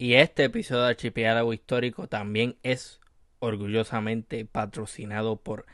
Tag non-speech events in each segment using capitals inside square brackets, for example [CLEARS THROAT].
Y este episodio de Archipiélago Histórico también es orgullosamente patrocinado por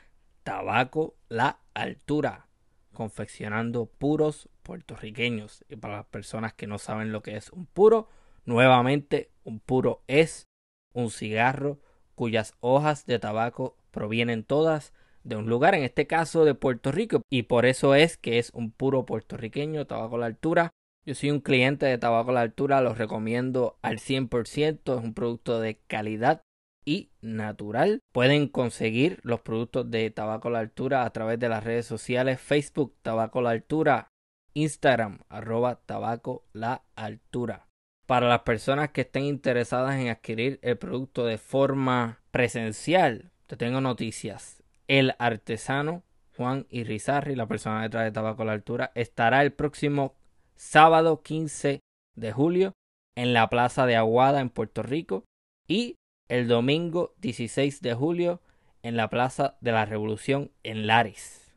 Tabaco La Altura, confeccionando puros puertorriqueños. Y para las personas que no saben lo que es un puro, nuevamente un puro es un cigarro cuyas hojas de tabaco provienen todas de un lugar, en este caso de Puerto Rico, y por eso es que es un puro puertorriqueño, tabaco la altura. Yo soy un cliente de tabaco a la altura, los recomiendo al 100%, es un producto de calidad y natural. Pueden conseguir los productos de tabaco a la altura a través de las redes sociales Facebook tabaco a la altura, Instagram arroba tabaco la altura. Para las personas que estén interesadas en adquirir el producto de forma presencial, te tengo noticias. El artesano Juan Irizarri, la persona detrás de Tabaco a la Altura, estará el próximo sábado 15 de julio en la Plaza de Aguada en Puerto Rico y el domingo 16 de julio en la Plaza de la Revolución en Lares.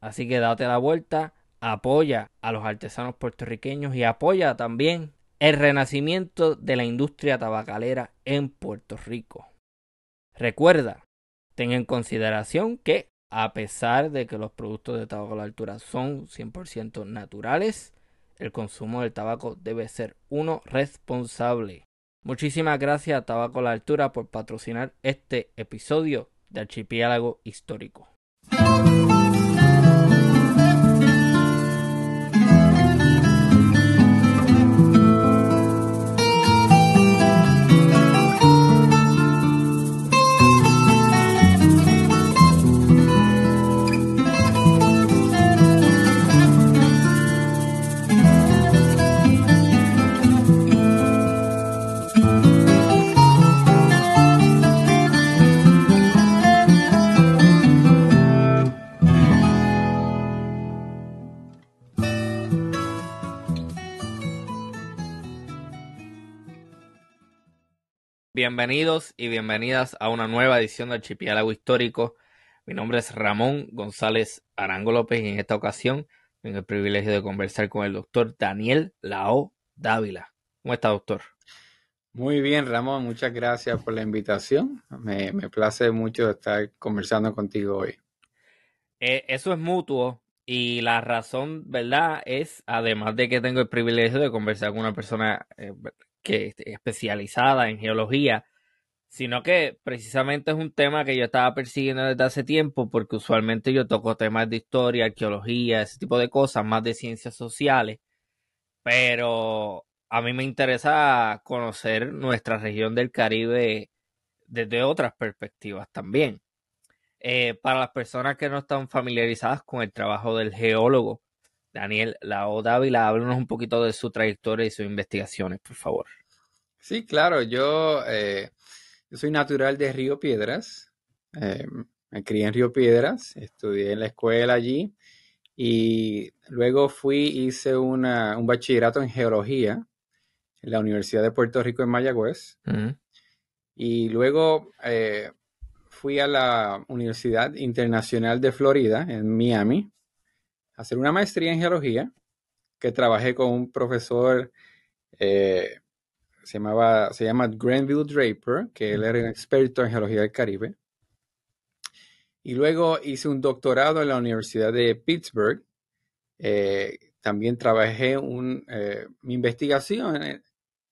Así que date la vuelta, apoya a los artesanos puertorriqueños y apoya también el renacimiento de la industria tabacalera en Puerto Rico. Recuerda, ten en consideración que a pesar de que los productos de tabaco a la altura son 100% naturales, el consumo del tabaco debe ser uno responsable. Muchísimas gracias a Tabaco la Altura por patrocinar este episodio de Archipiélago Histórico. Bienvenidos y bienvenidas a una nueva edición de Archipiélago Histórico. Mi nombre es Ramón González Arango López y en esta ocasión tengo el privilegio de conversar con el doctor Daniel Lao Dávila. ¿Cómo está, doctor? Muy bien, Ramón. Muchas gracias por la invitación. Me, me place mucho estar conversando contigo hoy. Eh, eso es mutuo y la razón, ¿verdad? Es, además de que tengo el privilegio de conversar con una persona eh, que especializada en geología, sino que precisamente es un tema que yo estaba persiguiendo desde hace tiempo porque usualmente yo toco temas de historia, arqueología, ese tipo de cosas, más de ciencias sociales, pero a mí me interesa conocer nuestra región del Caribe desde otras perspectivas también. Eh, para las personas que no están familiarizadas con el trabajo del geólogo, Daniel Lao Dávila, háblanos un poquito de su trayectoria y sus investigaciones, por favor. Sí, claro, yo, eh, soy natural de Río Piedras, eh, me crié en Río Piedras, estudié en la escuela allí y luego fui, hice un bachillerato en geología en la Universidad de Puerto Rico en Mayagüez y luego eh, fui a la Universidad Internacional de Florida en Miami hacer una maestría en geología, que trabajé con un profesor, eh, se, llamaba, se llama Granville Draper, que él era un experto en geología del Caribe. Y luego hice un doctorado en la Universidad de Pittsburgh. Eh, también trabajé un, eh, mi investigación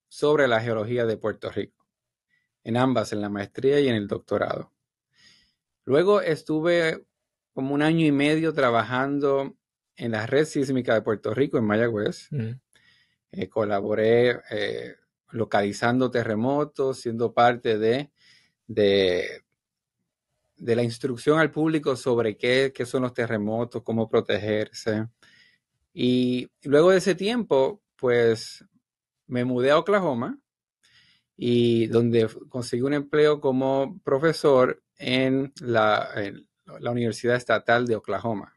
sobre la geología de Puerto Rico, en ambas, en la maestría y en el doctorado. Luego estuve como un año y medio trabajando en la red sísmica de Puerto Rico, en Mayagüez. Eh, colaboré eh, localizando terremotos, siendo parte de, de, la instrucción al público sobre qué, qué, son los terremotos, cómo protegerse. Y luego de ese tiempo, pues me mudé a Oklahoma y donde conseguí un empleo como profesor en la, en la Universidad Estatal de Oklahoma.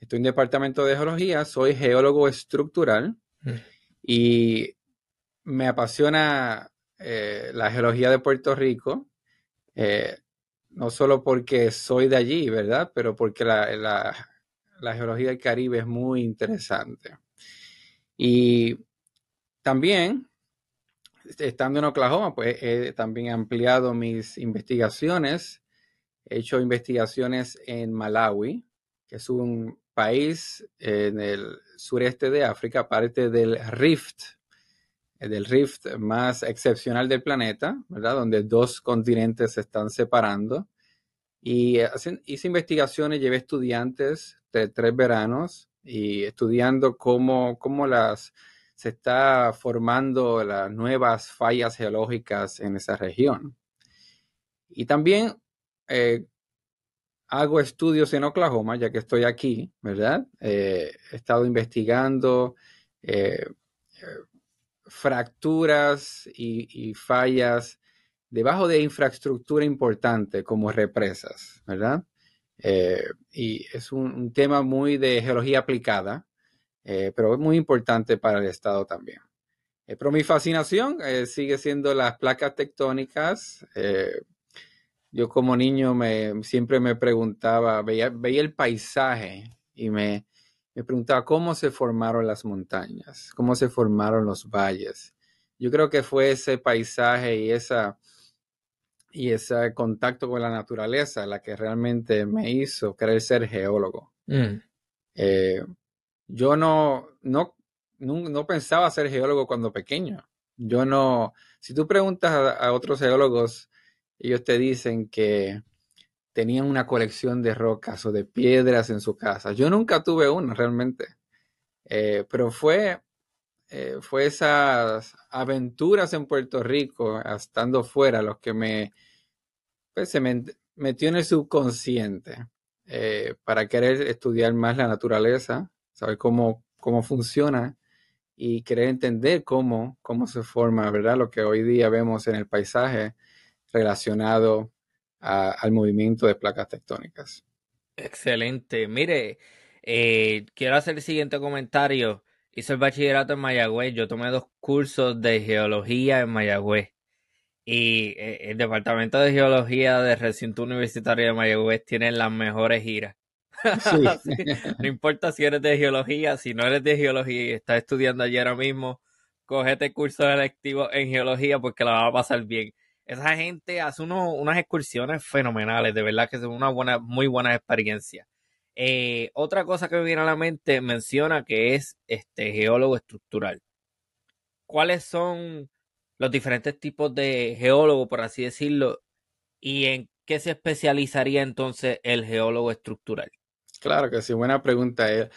Estoy en departamento de geología, soy geólogo estructural mm. y me apasiona eh, la geología de Puerto Rico, eh, no solo porque soy de allí, ¿verdad? Pero porque la, geología del Caribe es muy interesante. Y también estando en Oklahoma, pues he también ampliado mis investigaciones. He hecho investigaciones en Malawi, que es un país en el sureste de África, parte del Rift, del Rift más excepcional del planeta, ¿verdad? Donde dos continentes se están separando. Y hice investigaciones, llevé estudiantes de tres veranos y estudiando cómo, cómo las, se está formando las nuevas fallas geológicas en esa región. Y también eh, hago estudios en Oklahoma, ya que estoy aquí, ¿verdad? Eh, he estado investigando eh, fracturas y, fallas debajo de infraestructura importante como represas, ¿verdad? Eh, y es un, tema muy de geología aplicada, eh, pero es muy importante para el Estado también. Eh, pero mi fascinación sigue siendo las placas tectónicas. yo como niño me, siempre me preguntaba, veía, veía el paisaje y me, me preguntaba cómo se formaron las montañas, cómo se formaron los valles. Yo creo que fue ese paisaje y esa y ese contacto con la naturaleza la que realmente me hizo querer ser geólogo. Mm. Eh, yo no, no, no, pensaba ser geólogo cuando pequeño. Yo no, si tú preguntas a, otros geólogos, ellos te dicen que tenían una colección de rocas o de piedras en su casa. Yo nunca tuve una realmente, eh, pero fue, eh, fue esas aventuras en Puerto Rico, estando fuera, los que me, pues, se me metió en el subconsciente eh, para querer estudiar más la naturaleza, saber cómo, cómo funciona y querer entender cómo, cómo se forma, ¿verdad? Lo que hoy día vemos en el paisaje relacionado al movimiento de placas tectónicas. Excelente. Mire, eh, quiero hacer el siguiente comentario. Hice el bachillerato en Mayagüez. Yo tomé dos cursos de geología en Mayagüez. Y eh, el Departamento de Geología del Recinto Universitario de Mayagüez tiene las mejores giras. [LAUGHS] no importa si eres de geología, si no eres de geología y estás estudiando allí ahora mismo, cogete cursos electivos en geología porque la va a pasar bien esa gente hace unas excursiones fenomenales, de verdad que son una buena, muy buena experiencia. Eh, otra cosa que me viene a la mente menciona que es este geólogo estructural. ¿Cuáles son los diferentes tipos de geólogo, por así decirlo, y en qué se especializaría entonces el geólogo estructural? Claro que sí, buena pregunta. Eh,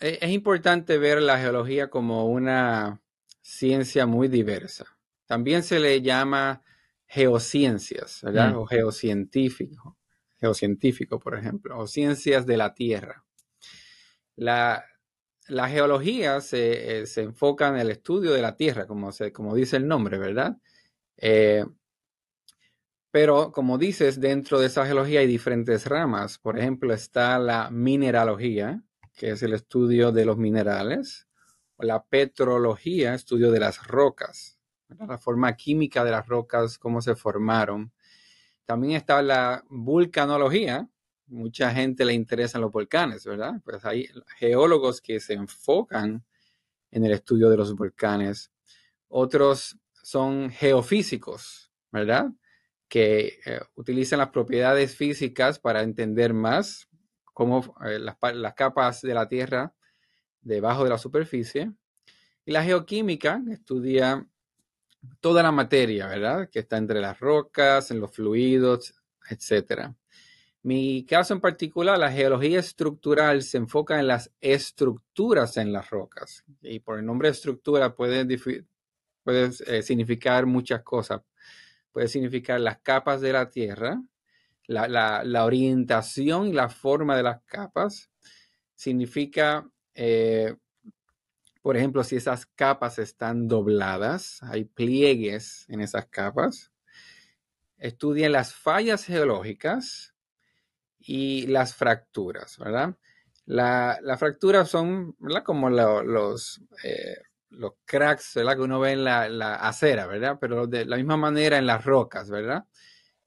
es importante ver la geología como una ciencia muy diversa. También se le llama geociencias, ¿verdad? Mm. O geocientífico, geocientífico, por ejemplo, o ciencias de la Tierra. La, geología se, eh, se, enfoca en el estudio de la Tierra, como, se, como dice el nombre, ¿verdad? Eh, pero, como dices, dentro de esa geología hay diferentes ramas. Por ejemplo, está la mineralogía, que es el estudio de los minerales, o la petrología, estudio de las rocas la forma química de las rocas, cómo se formaron. También está la vulcanología. Mucha gente le interesan los volcanes, ¿verdad? Pues hay geólogos que se enfocan en el estudio de los volcanes. Otros son geofísicos, ¿verdad? Que eh, utilizan las propiedades físicas para entender más cómo eh, las, las capas de la Tierra debajo de la superficie. Y la geoquímica estudia toda la materia, ¿verdad? Que está entre las rocas, en los fluidos, etc. Mi caso en particular, la geología estructural se enfoca en las estructuras en las rocas. Y por el nombre estructura puede, eh, significar muchas cosas. Puede significar las capas de la Tierra, la, orientación y la forma de las capas. Significa eh, por ejemplo, si esas capas están dobladas, hay pliegues en esas capas. Estudien las fallas geológicas y las fracturas, ¿verdad? Las fracturas son como los, eh, los cracks ¿verdad? que uno ve en la, acera, ¿verdad? Pero de la misma manera en las rocas, ¿verdad?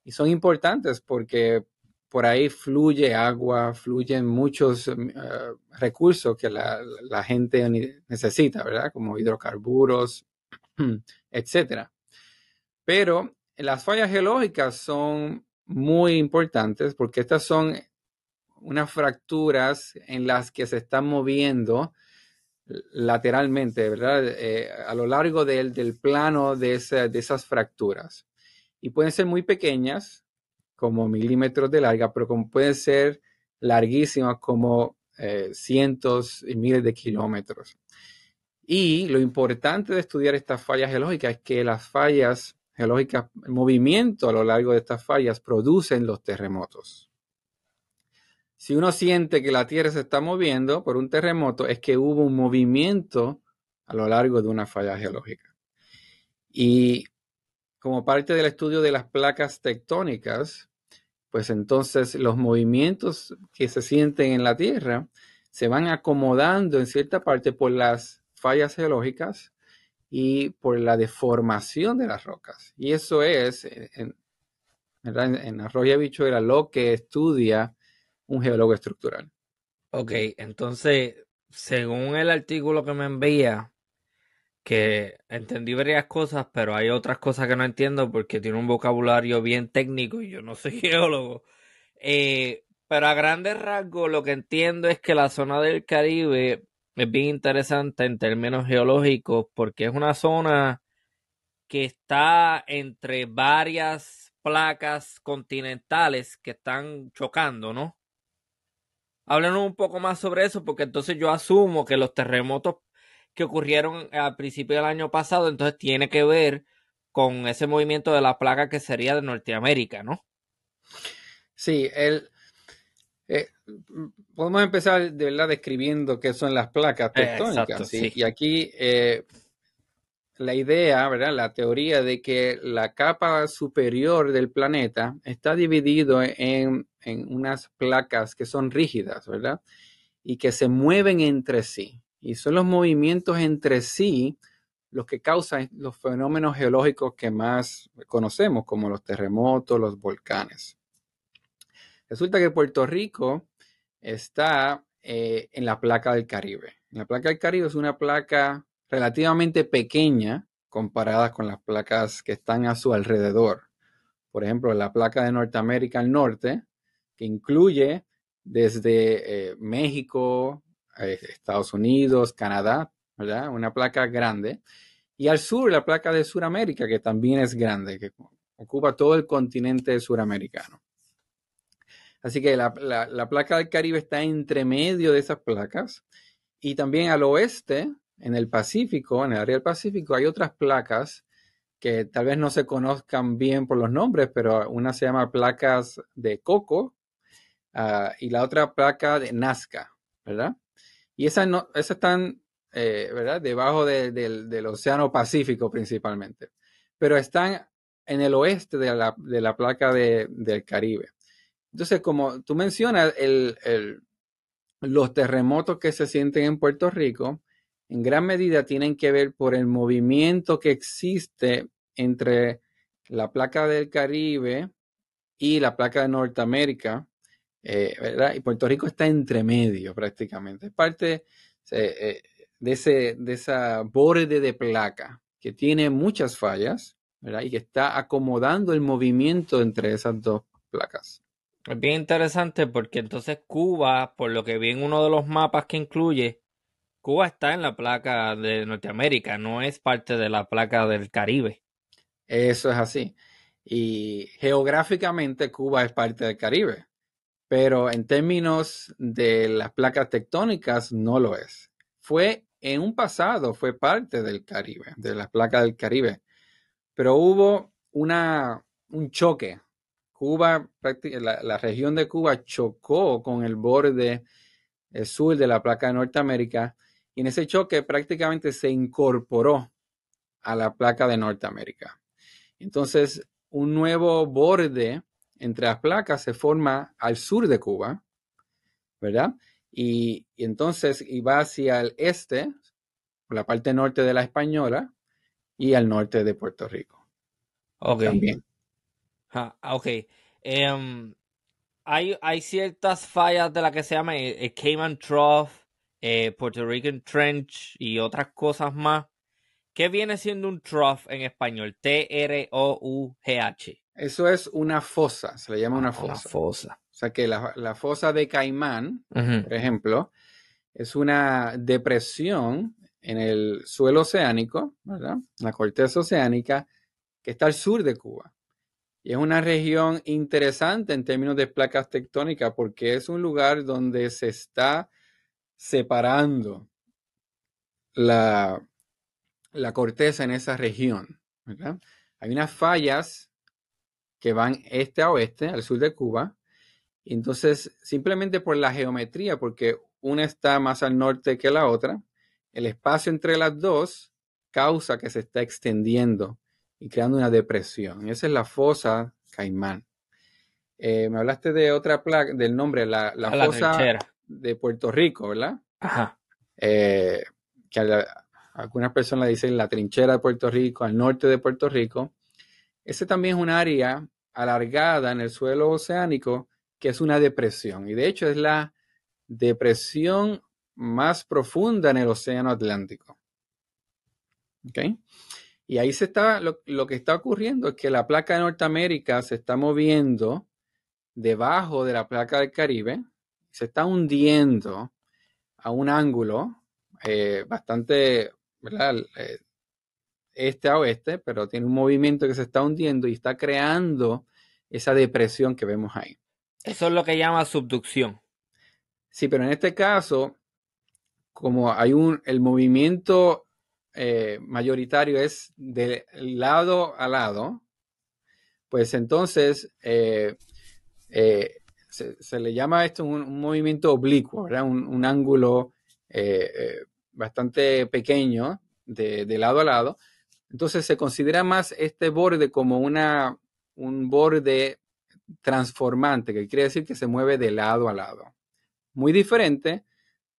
Y son importantes porque por ahí fluye agua, fluyen muchos eh, recursos que la, gente necesita, ¿verdad? Como hidrocarburos, [CLEARS THROAT] etcétera. Pero las fallas geológicas son muy importantes porque estas son unas fracturas en las que se están moviendo lateralmente, ¿verdad? Eh, a lo largo del, plano de, de, esas fracturas. Y pueden ser muy pequeñas, como milímetros de larga, pero como pueden ser larguísimas, como eh, cientos y miles de kilómetros. Y lo importante de estudiar estas fallas geológicas es que las fallas geológicas, el movimiento a lo largo de estas fallas producen los terremotos. Si uno siente que la Tierra se está moviendo por un terremoto, es que hubo un movimiento a lo largo de una falla geológica. Y como parte del estudio de las placas tectónicas, pues entonces los movimientos que se sienten en la Tierra se van acomodando en cierta parte por las fallas geológicas y por la deformación de las rocas. Y eso es, en, en Arroyo Bicho era lo que estudia un geólogo estructural. Ok, entonces, según el artículo que me envía, que entendí varias cosas, pero hay otras cosas que no entiendo porque tiene un vocabulario bien técnico y yo no soy [LAUGHS] geólogo. Eh, pero a grandes rasgos lo que entiendo es que la zona del Caribe es bien interesante en términos geológicos porque es una zona que está entre varias placas continentales que están chocando, ¿no? Háblanos un poco más sobre eso, porque entonces yo asumo que los terremotos que ocurrieron al principio del año pasado, entonces tiene que ver con ese movimiento de la placa que sería de Norteamérica, ¿no? Sí, el, eh, podemos empezar de verdad describiendo qué son las placas tectónicas. ¿sí? Y aquí eh, la idea, ¿verdad? La teoría de que la capa superior del planeta está dividido en, unas placas que son rígidas, ¿verdad? Y que se mueven entre sí. Y son los movimientos entre sí los que causan los fenómenos geológicos que más conocemos, como los terremotos, los volcanes. Resulta que Puerto Rico está eh, en la placa del Caribe. La placa del Caribe es una placa relativamente pequeña comparadas con las placas que están a su alrededor. Por ejemplo, la placa de Norteamérica al norte, que incluye desde eh, México, Estados Unidos, Canadá, ¿verdad? Una placa grande. Y al sur, la placa de Sudamérica, que también es grande, que ocupa todo el continente suramericano. Así que la, la placa del Caribe está entre medio de esas placas. Y también al oeste en el Pacífico, en el área del Pacífico, hay otras placas que tal vez no se conozcan bien por los nombres, pero una se llama placas de coco ah, y la otra placa de Nazca, ¿verdad? Y esas, no, esas están, eh, ¿verdad? Debajo del Océano Pacífico principalmente, pero están en el oeste de la, placa del Caribe. Entonces, como tú mencionas, los terremotos que se sienten en Puerto Rico, en gran medida tienen que ver por el movimiento que existe entre la placa del Caribe y la placa de Norteamérica, eh, ¿verdad? Y Puerto Rico está entre medio prácticamente. Es parte eh, de, ese, de esa borde de placa que tiene muchas fallas, ¿verdad? Y que está acomodando el movimiento entre esas dos placas. Es bien interesante porque entonces Cuba, por lo que vi en uno de los mapas que incluye, Cuba está en la placa de Norteamérica, no es parte de la placa del Caribe. Eso es así. Y geográficamente Cuba es parte del Caribe, pero en términos de las placas tectónicas no lo es. Fue en un pasado, fue parte del Caribe, de las placas del Caribe, pero hubo una, un choque. Cuba, la, la región de Cuba chocó con el borde sur de la placa de Norteamérica y en ese choque prácticamente se incorporó a la placa de Norteamérica. Entonces, un nuevo borde entre las placas se forma al sur de Cuba, ¿verdad? Y, entonces iba hacia el este, por la parte norte de la Española, y al norte de Puerto Rico. Ok. También. Ah, ok. Em, hay, hay ciertas fallas de la que se llama el Cayman Trough eh, Puerto Rican Trench y otras cosas más ¿Qué viene siendo un trough en español? T-R-O-U-G-H. Eso es una fosa, se le llama una Ah, fosa. Una fosa. O sea que la, la fosa de Caimán, por ejemplo, es una depresión en el suelo oceánico, ¿verdad? La corteza oceánica, que está al sur de Cuba. Y es una región interesante en términos de placas tectónicas porque es un lugar donde se está separando la, la corteza en esa región, ¿verdad? Hay unas fallas que van este a oeste, al sur de Cuba, entonces, simplemente por la geometría, porque una está más al norte que la otra, el espacio entre las dos causa que se está extendiendo y creando una depresión. Esa es la fosa Caimán. Eh, me hablaste de otra placa, del nombre, la, la A la fosa de Puerto Rico, ¿verdad? Ajá. Eh, que a la- algunas personas dicen la trinchera de Puerto Rico, al norte de Puerto Rico. Ese también es un área alargada en el suelo oceánico que es una depresión. Y de hecho es la depresión más profunda en el océano Atlántico. ¿Ok? Y ahí se está, lo, lo que está ocurriendo es que la placa de Norteamérica se está moviendo debajo de la placa del Caribe, se está hundiendo a un ángulo eh, bastante, ¿verdad? Eh, este a oeste, pero tiene un movimiento que se está hundiendo y está creando esa depresión que vemos ahí. Eso es lo que llama subducción. Sí, pero en este caso, como hay un, el movimiento eh, mayoritario es de lado a lado, pues entonces eh, eh, se, se le llama esto un, un movimiento oblicuo, ¿verdad? Un, un ángulo bastante pequeño de, de lado a lado. Entonces se considera más este borde como una, un borde transformante, que quiere decir que se mueve de lado a lado. Muy diferente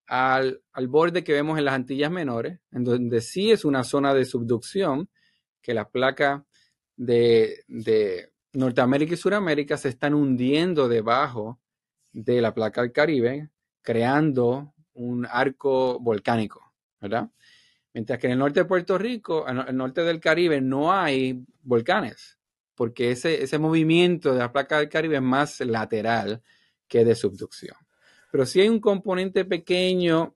al, al borde que vemos en las Antillas Menores, en donde sí es una zona de subducción, que las placas de, de Norteamérica y Sudamérica se están hundiendo debajo de la placa del Caribe, creando un arco volcánico, ¿verdad? Mientras que en el norte de Puerto Rico, en el norte del Caribe, no hay volcanes, porque ese, ese movimiento de la placa del Caribe es más lateral que de subducción. Pero sí hay un componente pequeño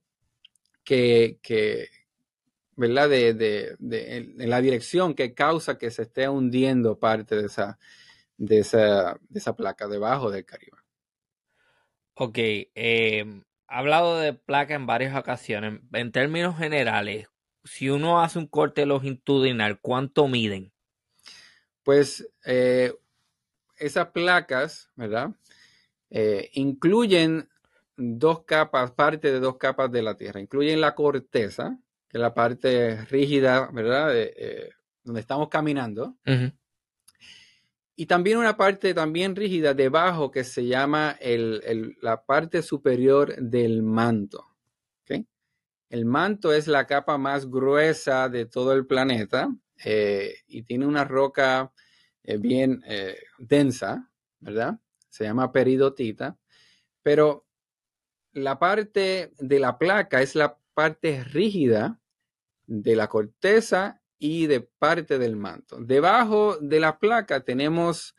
que, ¿verdad? De, de, de, la dirección que causa que se esté hundiendo parte de esa, de esa, de esa placa debajo del Caribe. Ok, eh, ha hablado de placa en varias ocasiones. En términos generales, si uno hace un corte longitudinal, ¿cuánto miden? Pues eh, esas placas, ¿verdad? Eh, incluyen dos capas, parte de dos capas de la Tierra. Incluyen la corteza, que es la parte rígida, ¿verdad? De, eh, donde estamos caminando. Uh -huh. Y también una parte también rígida debajo que se llama el, el, la parte superior del manto. El manto es la capa más gruesa de todo el planeta eh, y tiene una roca eh, bien eh, densa, ¿verdad? Se llama peridotita. Pero la parte de la placa es la parte rígida de la corteza y de parte del manto. Debajo de la placa tenemos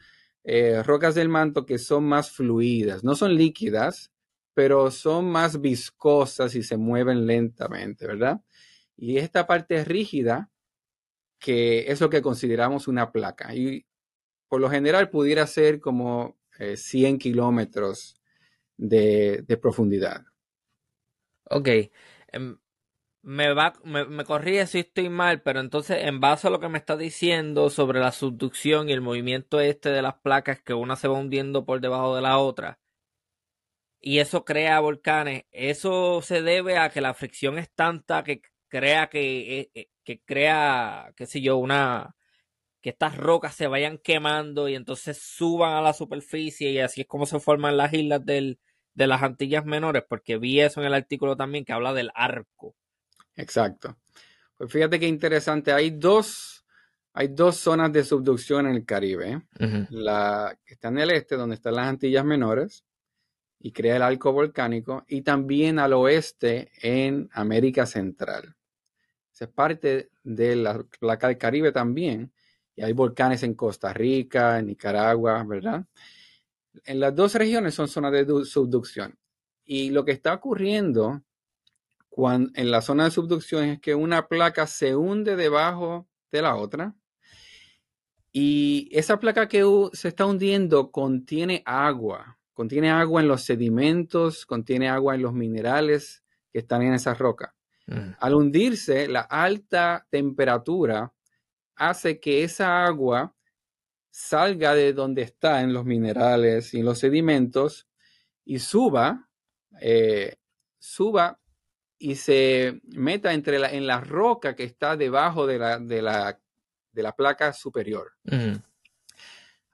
rocas del manto que son más fluidas, no son líquidas, pero son más viscosas y se mueven lentamente, ¿verdad? Y esta parte rígida, que es lo que consideramos una placa. Y por lo general pudiera ser como eh, 100 kilómetros de, profundidad. Ok. Um me va, me, me si estoy mal, pero entonces en base a lo que me está diciendo sobre la subducción y el movimiento este de las placas que una se va hundiendo por debajo de la otra y eso crea volcanes, eso se debe a que la fricción es tanta que crea que, que, que crea, qué sé yo, una que estas rocas se vayan quemando y entonces suban a la superficie y así es como se forman las islas del, de las Antillas Menores, porque vi eso en el artículo también que habla del arco. Exacto. Pues fíjate qué interesante. Hay dos, hay dos zonas de subducción en el Caribe. Uh -huh. La que está en el este, donde están las Antillas Menores, y crea el arco volcánico, y también al oeste en América Central. es parte de la placa del Caribe también. Y hay volcanes en Costa Rica, en Nicaragua, ¿verdad? En las dos regiones son zonas de subducción. Y lo que está ocurriendo cuando, en la zona de subducción es que una placa se hunde debajo de la otra. Y esa placa que se está hundiendo contiene agua, contiene agua en los sedimentos, contiene agua en los minerales que están en esa roca. Mm. Al hundirse, la alta temperatura hace que esa agua salga de donde está en los minerales y en los sedimentos y suba, eh, suba y se meta entre la, en la roca que está debajo de la, de la, de la placa superior.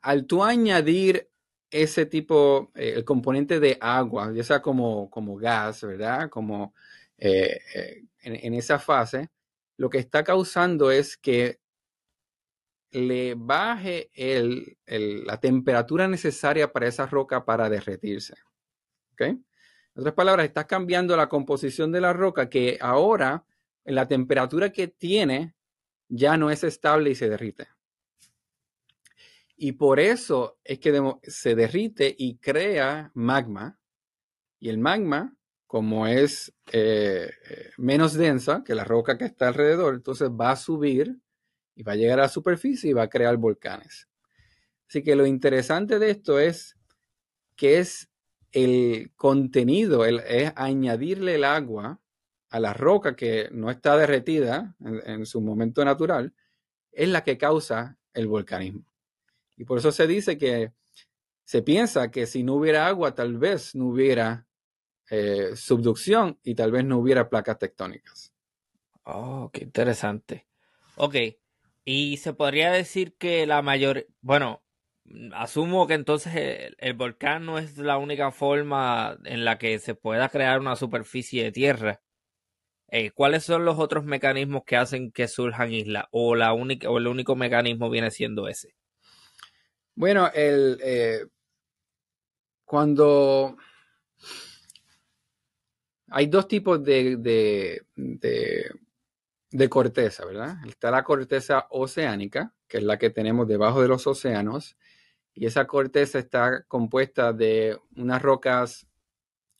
Al tú añadir ese tipo, eh, el componente de agua, ya sea como, como gas, ¿verdad? Como eh, eh, en, esa fase, lo que está causando es que le baje la temperatura necesaria para esa roca para derretirse. En otras palabras, está cambiando la composición de la roca que ahora, en la temperatura que tiene, ya no es estable y se derrite. Y por eso es que se derrite y crea magma. Y el magma como es eh, eh, menos densa que la roca que está alrededor, entonces va a subir y va a llegar a la superficie y va a crear volcanes. Así que lo interesante de esto es que es el contenido, es añadirle el agua a la roca que no está derretida en, en su momento natural, es la que causa el volcanismo. Y por eso se dice que se piensa que si no hubiera agua, tal vez no hubiera eh, subducción y tal vez no hubiera placas tectónicas. Oh, qué interesante. Ok, y se podría decir que la mayor, bueno, asumo que entonces el, volcán no es la única forma en la que se pueda crear una superficie de tierra. Eh, ¿Cuáles son los otros mecanismos que hacen que surjan islas? ¿O, la única, o el único mecanismo viene siendo ese? Bueno, el, eh, cuando hay dos tipos de, de, corteza, ¿verdad? Está la corteza oceánica, que es la que tenemos debajo de los océanos, y esa corteza está compuesta de unas rocas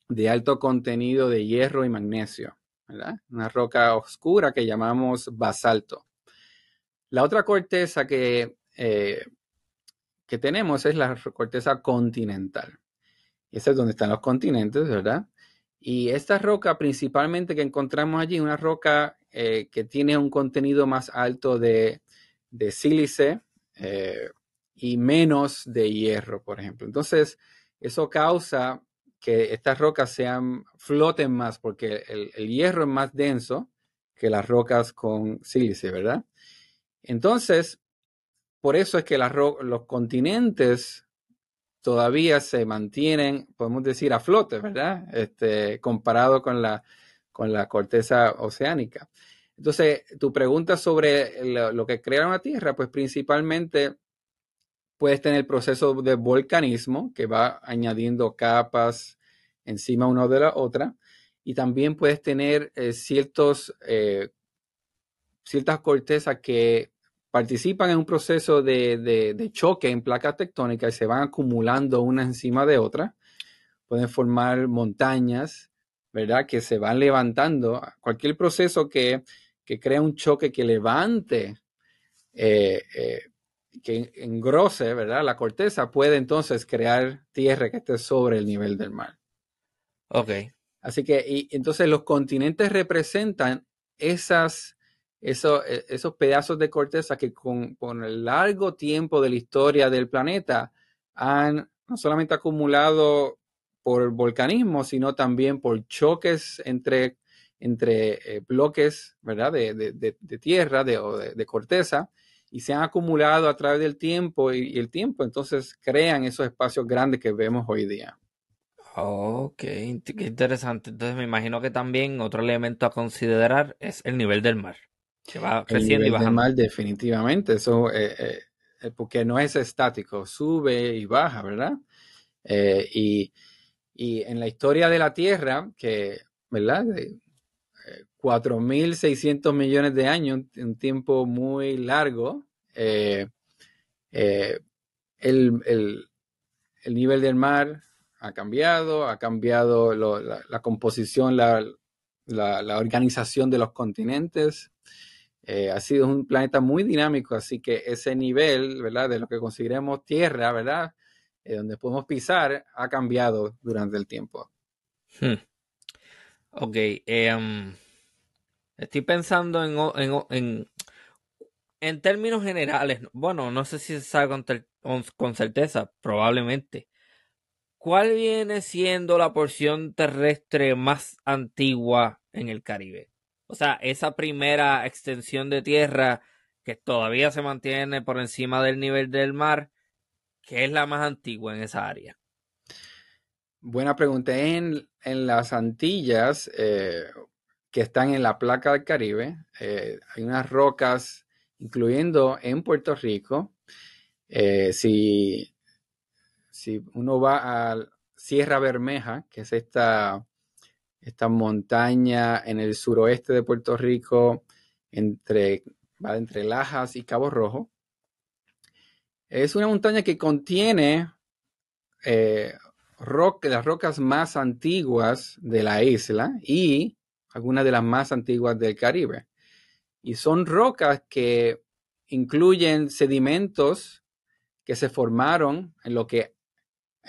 de alto contenido de hierro y magnesio, ¿verdad? Una roca oscura que llamamos basalto. La otra corteza que, eh, que tenemos es la corteza continental. Y esa es donde están los continentes, ¿verdad? Y esta roca principalmente que encontramos allí, una roca eh, que tiene un contenido más alto de, sílice eh, y menos de hierro, por ejemplo. Entonces, eso causa que estas rocas sean, floten más porque el, el hierro es más denso que las rocas con sílice, ¿verdad? Entonces, por eso es que los continentes todavía se mantienen, podemos decir, a flote, ¿verdad? Este, comparado con la, con la corteza oceánica. Entonces, tu pregunta sobre lo, que crea una Tierra, pues principalmente puedes tener el proceso de volcanismo que va añadiendo capas encima una de la otra y también puedes tener eh, eh, ciertas cortezas que participan en un proceso de, choque en placas tectónicas y se van acumulando una encima de otra. Pueden formar montañas, ¿verdad? Que se van levantando. Cualquier proceso que, crea un choque que levante, eh, eh, que engrose, ¿verdad? La corteza puede entonces crear tierra que esté sobre el nivel del mar. Ok. Así que, y entonces los continentes representan esas e, esos pedazos de corteza que con, el largo tiempo de la historia del planeta han no solamente acumulado por volcanismo, sino también por choques entre, entre eh, bloques. De, tierra de, o de, corteza y se han acumulado a través del tiempo y, el tiempo entonces crean esos espacios grandes que vemos hoy día. Ok, qué interesante. Entonces me imagino que también otro elemento a considerar es el nivel del mar. Que va creciendo y bajando. Mal, definitivamente, eso, eh, eh, eh, porque no es estático, sube y baja, ¿verdad? y, en la historia de la Tierra, que, ¿verdad? 4.600 millones de años, un tiempo muy largo, el, nivel del mar ha cambiado, ha cambiado la, composición, la, organización de los continentes. Eh, ha sido un planeta muy dinámico, así que ese nivel, ¿verdad? De lo que consideremos tierra, ¿verdad? Eh, donde podemos pisar, ha cambiado durante el tiempo. Hmm. Ok. Em, estoy pensando en, en, términos generales. Bueno, no sé si se sabe con certeza, probablemente. ¿Cuál viene siendo la porción terrestre más antigua en el Caribe? O sea, esa primera extensión de tierra que todavía se mantiene por encima del nivel del mar, ¿qué es la más antigua en esa área? Buena pregunta. En, las Antillas, eh, que están en la placa del Caribe, eh, hay unas rocas, incluyendo en Puerto Rico. Eh, si si uno va a Sierra Bermeja, que es esta, esta montaña en el suroeste de Puerto Rico, entre, va entre Lajas y Cabo Rojo, es una montaña que contiene eh, las rocas más antiguas de la isla y algunas de las más antiguas del Caribe. Y son rocas que incluyen sedimentos que se formaron en lo que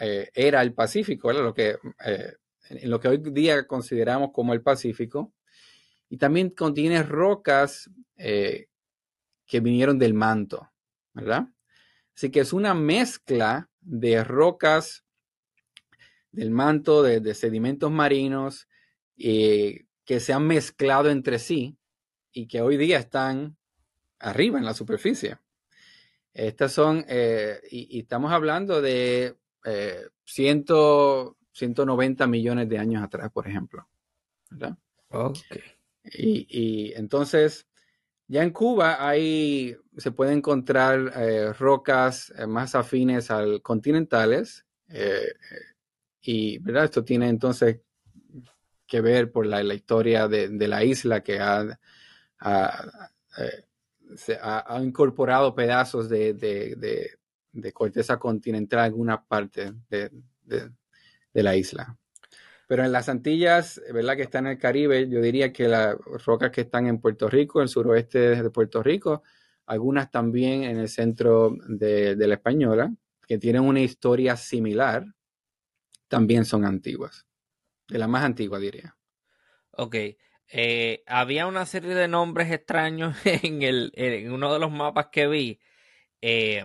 eh, era el Pacífico, Lo que, eh, en lo que hoy día consideramos como el Pacífico. Y también contiene rocas eh, que vinieron del manto, ¿verdad? Así que es una mezcla de rocas del manto, de, sedimentos marinos, que se han mezclado entre sí y que hoy día están arriba en la superficie. Estas son, y, estamos hablando de 190 eh, millones de años atrás, por ejemplo. ¿verdad? Y, entonces, ya en Cuba hay, se pueden encontrar eh, rocas eh, más afines al continentales. y, ¿verdad? Esto tiene entonces que ver por la, historia de, la isla que ha, ha, incorporado pedazos de, de corteza continental en alguna parte de, la isla. Pero en las Antillas, ¿verdad? Que están en el Caribe, yo diría que las rocas que están en Puerto Rico, el suroeste de Puerto Rico, algunas también en el centro de, la Española, que tienen una historia similar, también son antiguas. De las más antiguas, diría. Ok. Eh, había una serie de nombres extraños [LAUGHS] en, el, en uno de los mapas que vi. Eh,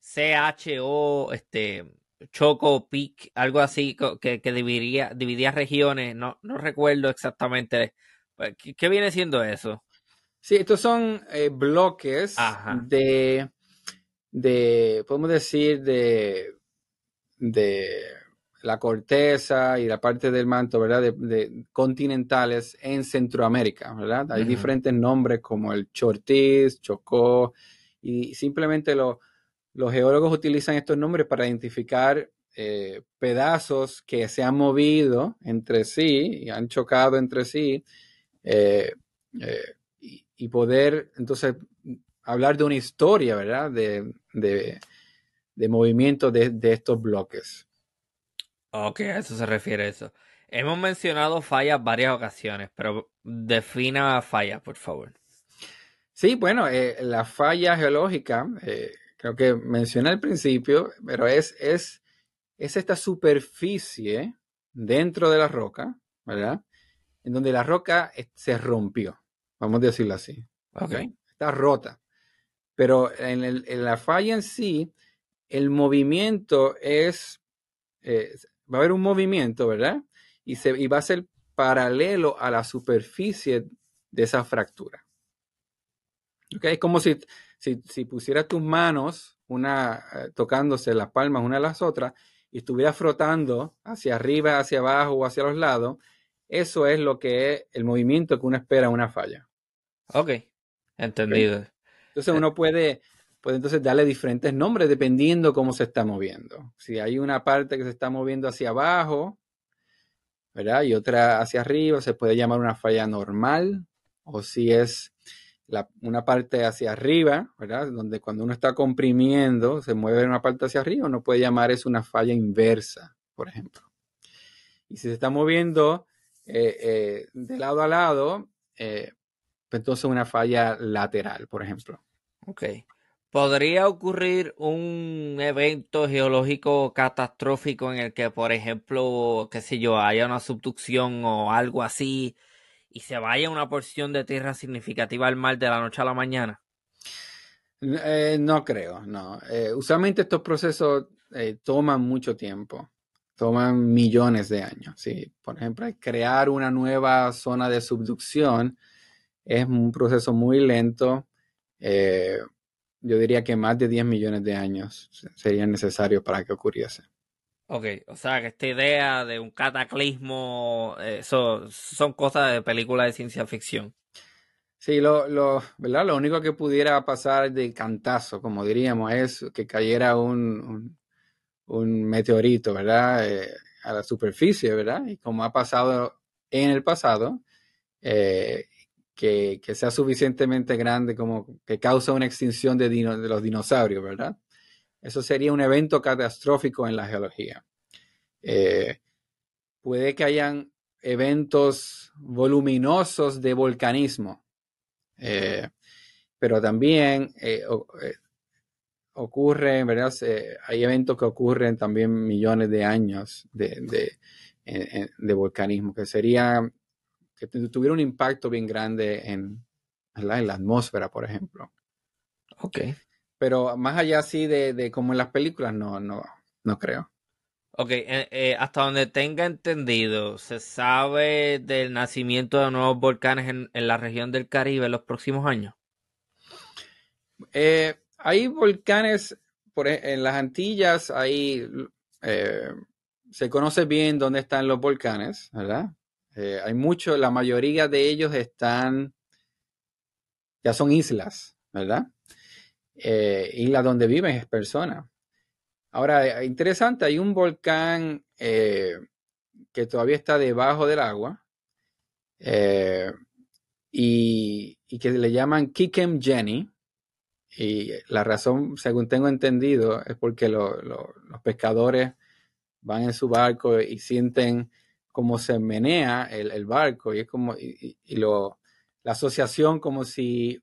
CHO, este, Choco, PIC, algo así, que, dividía, dividía regiones, no, no recuerdo exactamente. Pues, ¿Qué, viene siendo eso? Sí, estos son eh, bloques de, de, podemos decir, de, de la corteza y la parte del manto, ¿verdad? De, continentales en Centroamérica, ¿verdad? Hay diferentes nombres como el Chortiz, Chocó, y simplemente lo, los geólogos utilizan estos nombres para identificar eh, pedazos que se han movido entre sí y han chocado entre sí eh, eh, y, poder entonces hablar de una historia, ¿verdad? De, de, movimiento de, estos bloques. Ok, a eso se refiere eso. Hemos mencionado fallas varias ocasiones, pero defina fallas, por favor. Sí, bueno, la falla geológica creo que mencioné al principio, pero es, es, es esta superficie dentro de la roca, ¿verdad? En donde la roca se rompió, vamos a decirlo así. Okay. Está rota. Pero en, la falla en sí, el movimiento es, eh, va a haber un movimiento, ¿verdad? Y, se, y va a ser paralelo a la superficie de esa fractura. Es como si, si, pusieras tus manos, una eh, tocándose las palmas una a las otras, y estuvieras frotando hacia arriba, hacia abajo o hacia los lados, eso es lo que es el movimiento que uno espera en una falla. Ok, entendido. Entonces uno puede, puede entonces darle diferentes nombres dependiendo cómo se está moviendo. Si hay una parte que se está moviendo hacia abajo, ¿verdad? Y otra hacia arriba se puede llamar una falla normal, o si es una parte hacia arriba, ¿verdad? Donde cuando uno está comprimiendo se mueve una parte hacia arriba, uno puede llamar eso una falla inversa, por ejemplo. Y si se está moviendo eh, eh, de lado a lado, eh, pues entonces una falla lateral, por ejemplo. Ok. ¿Podría ocurrir un evento geológico catastrófico en el que, por ejemplo, qué sé yo, haya una subducción o algo así y se vaya una porción de tierra significativa al mar de la noche a la mañana? Eh, no creo, no. Eh, usualmente estos procesos eh, toman mucho tiempo, toman millones de años. Sí. Por ejemplo, crear una nueva zona de subducción es un proceso muy lento yo diría que más de 10 millones de años serían necesarios para que ocurriese. Ok, o sea que esta idea de un cataclismo, eso son cosas de películas de ciencia ficción. Sí, lo, lo, ¿verdad? lo único que pudiera pasar de cantazo, como diríamos, es que cayera un, un, meteorito, ¿verdad? Eh, a la superficie, ¿verdad? Y como ha pasado en el pasado, eh, que, sea suficientemente grande como que causa una extinción de, de, los dinosaurios, ¿verdad? Eso sería un evento catastrófico en la geología. Eh, puede que hayan eventos voluminosos de volcanismo, eh, pero también eh, ocurren, ¿verdad? hay eventos que ocurren también millones de años de, de volcanismo, que sería que tuviera un impacto bien grande en, la atmósfera, por ejemplo. Ok. Pero más allá así de, como en las películas, no, no, no creo. Ok, eh, eh, hasta donde tenga entendido, ¿se sabe del nacimiento de nuevos volcanes en, la región del Caribe en los próximos años? Eh, hay volcanes por, e, en las Antillas, ahí se conoce bien dónde están los volcanes, ¿verdad? Hay mucho, la mayoría de ellos están, ya son islas, ¿verdad? Eh, islas donde viven personas. Ahora, eh, interesante, hay un volcán que todavía está debajo del agua y, que le llaman Kikem Jenny. Y la razón, según tengo entendido, es porque los pescadores van en su barco y sienten como se menea el, barco y es como, y, la asociación como si eh,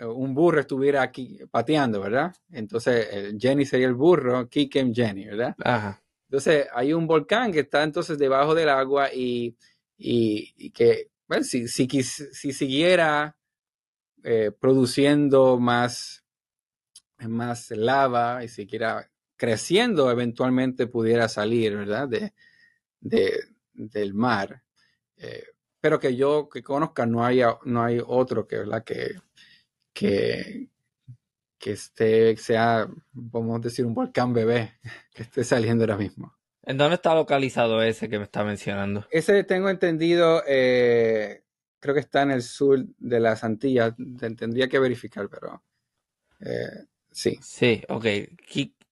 un burro estuviera aquí pateando, ¿verdad? Entonces, Jenny sería el burro, Kikem Jenny, ¿verdad? Ajá. Entonces, hay un volcán que está entonces debajo del agua y, que, bueno, si, si, si siguiera eh, produciendo más, más lava y siguiera creciendo, eventualmente pudiera salir, ¿verdad? De, de, del mar, eh, pero que yo que conozca no hay, no hay otro que, ¿verdad? que, que, que esté, sea, podemos decir, un volcán bebé [LAUGHS] que esté saliendo ahora mismo. ¿En dónde está localizado ese que me está mencionando? Ese tengo entendido, eh, creo que está en el sur de las Antillas, tendría que verificar, pero eh, sí. Sí, ok.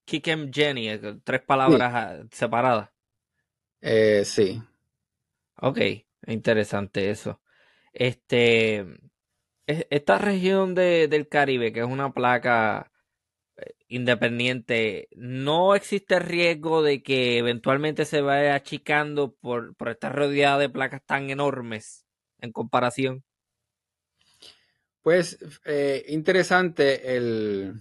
Kikem Jenny, tres palabras separadas. sí. Ok, interesante eso. Este, esta región del Caribe, que es una placa eh, independiente, ¿no existe riesgo de que eventualmente se vaya achicando por, estar rodeada de placas tan enormes en comparación? Pues eh, interesante, el...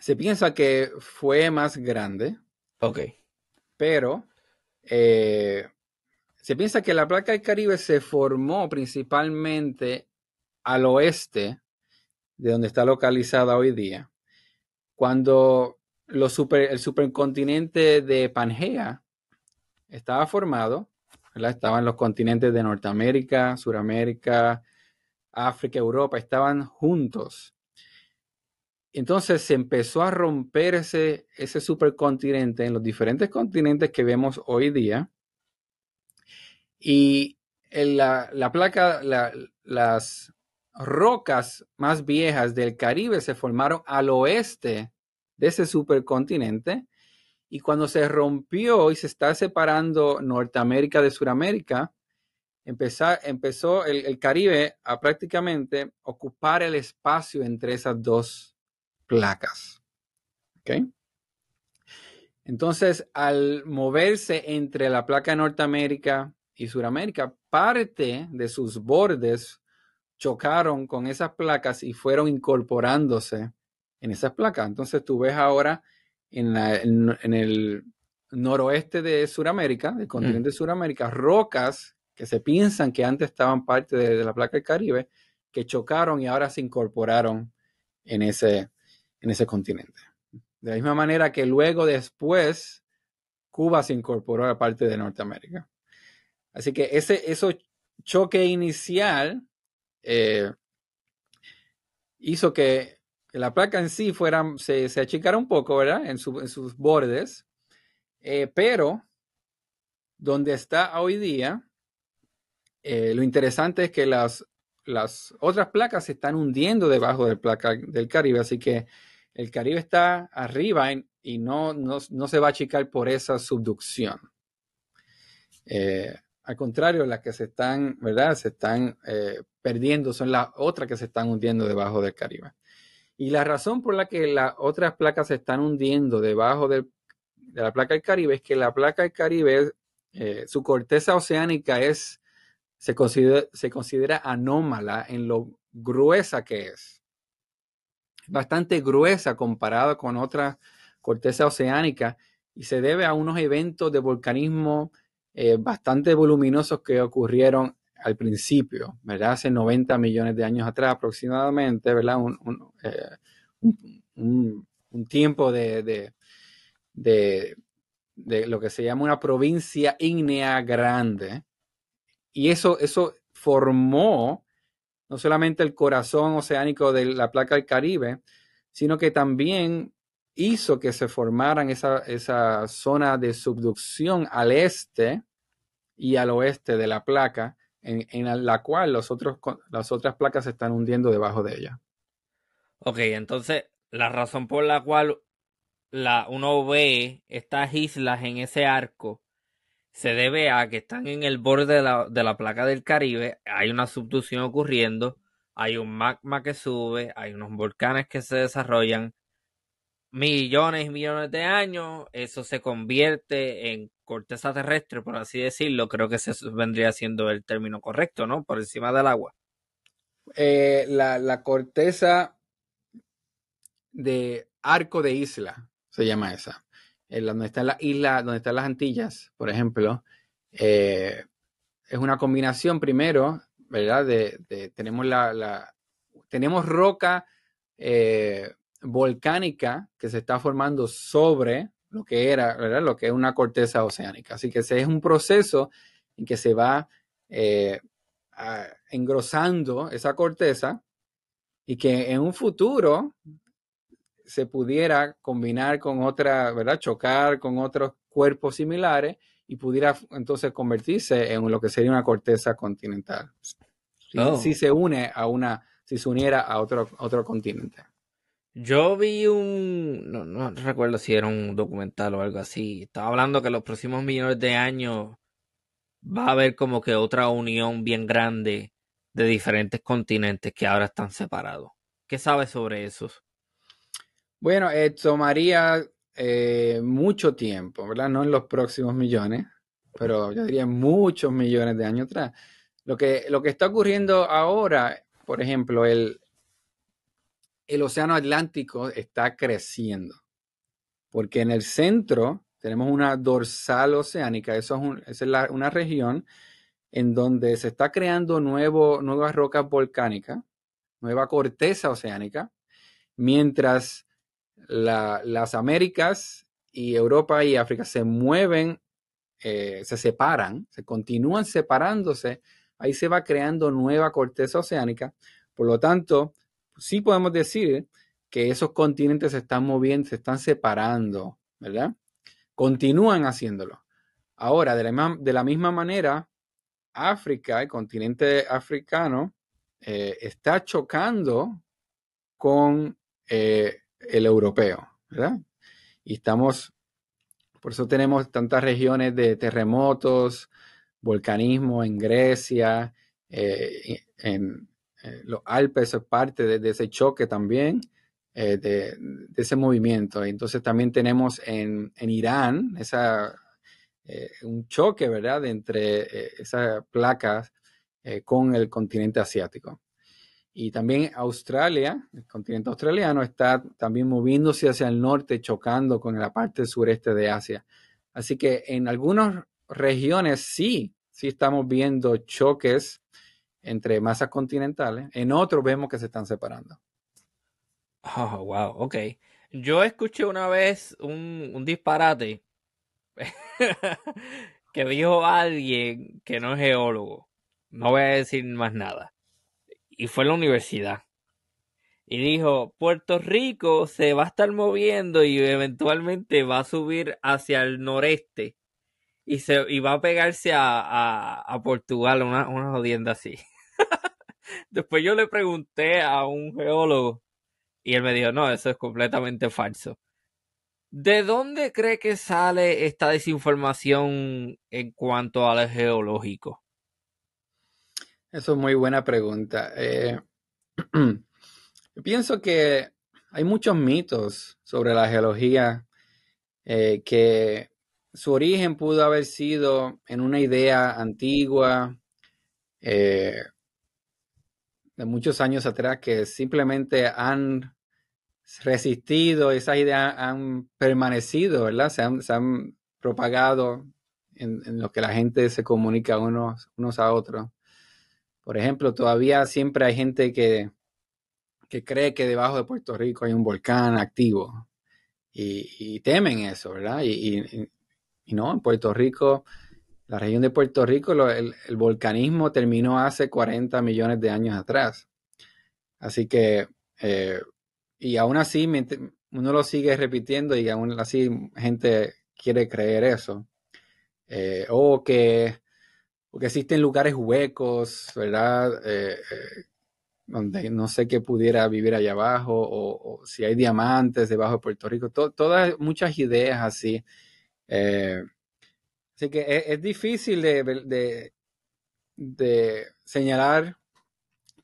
se piensa que fue más grande. Ok. Pero eh, se piensa que la placa del Caribe se formó principalmente al oeste de donde está localizada hoy día, cuando el supercontinente de Pangea estaba formado, estaban los continentes de Norteamérica, Suramérica, África, Europa, estaban juntos. Entonces se empezó a romper ese, ese supercontinente en los diferentes continentes que vemos hoy día y la, placa, las rocas más viejas del Caribe se formaron al oeste de ese supercontinente Y cuando se rompió y se está separando Norteamérica de Sudamérica, empezó el, Caribe a prácticamente ocupar el espacio entre esas dos placas. Entonces, al moverse entre la placa de Norteamérica y Sudamérica, parte de sus bordes chocaron con esas placas y fueron incorporándose en esas placas. Entonces, tú ves ahora en, el noroeste de Sudamérica, del continente de Sudamérica, rocas que se piensan que antes estaban parte de, la placa del Caribe, que chocaron y ahora se incorporaron en ese, en ese continente. De la misma manera que luego después Cuba se incorporó a la parte de Norteamérica. Así que ese choque inicial eh, hizo que la placa en sí fuera, se, achicara un poco, ¿verdad? En, sus bordes, eh, pero donde está hoy día, eh, lo interesante es que las, las otras placas se están hundiendo debajo del placa del Caribe, así que el Caribe está arriba y no, no, se va a achicar por esa subducción. Al contrario, las que se están, ¿verdad? Se están eh, perdiendo son las otras que se están hundiendo debajo del Caribe. Y la razón por la que las otras placas se están hundiendo debajo de la placa del Caribe es que la placa del Caribe, su corteza oceánica es se considera, se considera anómala en lo gruesa que es. Bastante gruesa comparada con otra corteza oceánica y se debe a unos eventos de volcanismo eh, bastante voluminosos que ocurrieron al principio, ¿verdad? Hace 90 millones de años atrás aproximadamente, ¿verdad? Un, eh, tiempo de, de, lo que se llama una provincia ígnea grande, y eso, eso formó no solamente el corazón oceánico de la placa del Caribe, sino que también hizo que se formaran esa, esa zona de subducción al este y al oeste de la placa, en, la cual las otras placas se están hundiendo debajo de ella. Ok, entonces la razón por la cual la, uno ve estas islas en ese arco se debe a que están en el borde de la, de la placa del Caribe, hay una subducción ocurriendo, hay un magma que sube, hay unos volcanes que se desarrollan millones y millones de años, eso se convierte en corteza terrestre, por así decirlo, creo que ese vendría siendo el término correcto, ¿no? Por encima del agua. Eh, la, la corteza de arco de isla se llama esa donde está la isla, donde están las Antillas, por ejemplo, eh, es una combinación primero, ¿verdad? De, tenemos la, tenemos roca eh, volcánica que se está formando sobre lo que era, ¿verdad? Lo que es una corteza oceánica. Así que ese es un proceso en que se va eh, engrosando esa corteza y que en un futuro se pudiera combinar con otra, ¿verdad? Chocar con otros cuerpos similares y pudiera entonces convertirse en lo que sería una corteza continental. Si, oh. se une a una, si se uniera a otro, otro continente. Yo vi un, no, no, recuerdo si era un documental o algo así. Estaba hablando que los próximos millones de años va a haber como que otra unión bien grande de diferentes continentes que ahora están separados. ¿Qué sabes sobre eso? Bueno, eh, tomaría eh, mucho tiempo, ¿verdad? No en los próximos millones, pero yo diría muchos millones de años atrás. Lo que, lo que está ocurriendo ahora, por ejemplo, el, el océano Atlántico está creciendo, porque en el centro tenemos una dorsal oceánica, eso es, es una región en donde se está creando nuevo, nuevas rocas volcánicas, nueva corteza oceánica, mientras las Américas y Europa y África se mueven, eh, se separan, se continúan separándose, ahí se va creando nueva corteza oceánica. Por lo tanto, sí podemos decir que esos continentes se están moviendo, se están separando, ¿verdad? Continúan haciéndolo. Ahora, de la, misma manera, África, el continente africano, eh, está chocando con eh, el europeo, ¿verdad? Y estamos por eso tenemos tantas regiones de terremotos, volcanismo en Grecia, eh, en eh, los Alpes es parte de, ese choque también, eh, de, ese movimiento. Entonces también tenemos en, Irán esa, un choque, ¿verdad?, entre esas placas con el continente asiático. Y también Australia, el continente australiano, está también moviéndose hacia el norte, chocando con la parte sureste de Asia. Así que en algunas regiones sí, sí estamos viendo choques entre masas continentales. En otros vemos que se están separando. Oh, wow, ok. Yo escuché una vez un, un disparate [LAUGHS] que dijo alguien que no es geólogo. No voy a decir más nada y fue a la universidad. Y dijo, Puerto Rico se va a estar moviendo y eventualmente va a subir hacia el noreste y, se, y va a pegarse a, a, Portugal, una, una jodienda así. [LAUGHS] Después yo le pregunté a un geólogo y él me dijo, no, eso es completamente falso. ¿De dónde cree que sale esta desinformación en cuanto al geológico? Eso es muy buena pregunta. Eh, [CLEARS THROAT] pienso que hay muchos mitos sobre la geología eh, que su origen pudo haber sido en una idea antigua eh, de muchos años atrás que simplemente han resistido, esas ideas han permanecido, ¿verdad? Se han, propagado en, lo que la gente se comunica unos, unos a otros. Por ejemplo, todavía siempre hay gente que, que cree que debajo de Puerto Rico hay un volcán activo y, temen eso, ¿verdad? Y, no, en Puerto Rico, la región de Puerto Rico, el, volcanismo terminó hace 40 millones de años atrás. Así que, eh, y aún así, uno lo sigue repitiendo y aún así gente quiere creer eso. Eh, o que porque existen lugares huecos, ¿verdad? Eh, eh, donde no sé qué pudiera vivir allá abajo, o, si hay diamantes debajo de Puerto Rico, todas muchas ideas así. Eh, así que es, difícil de, de, señalar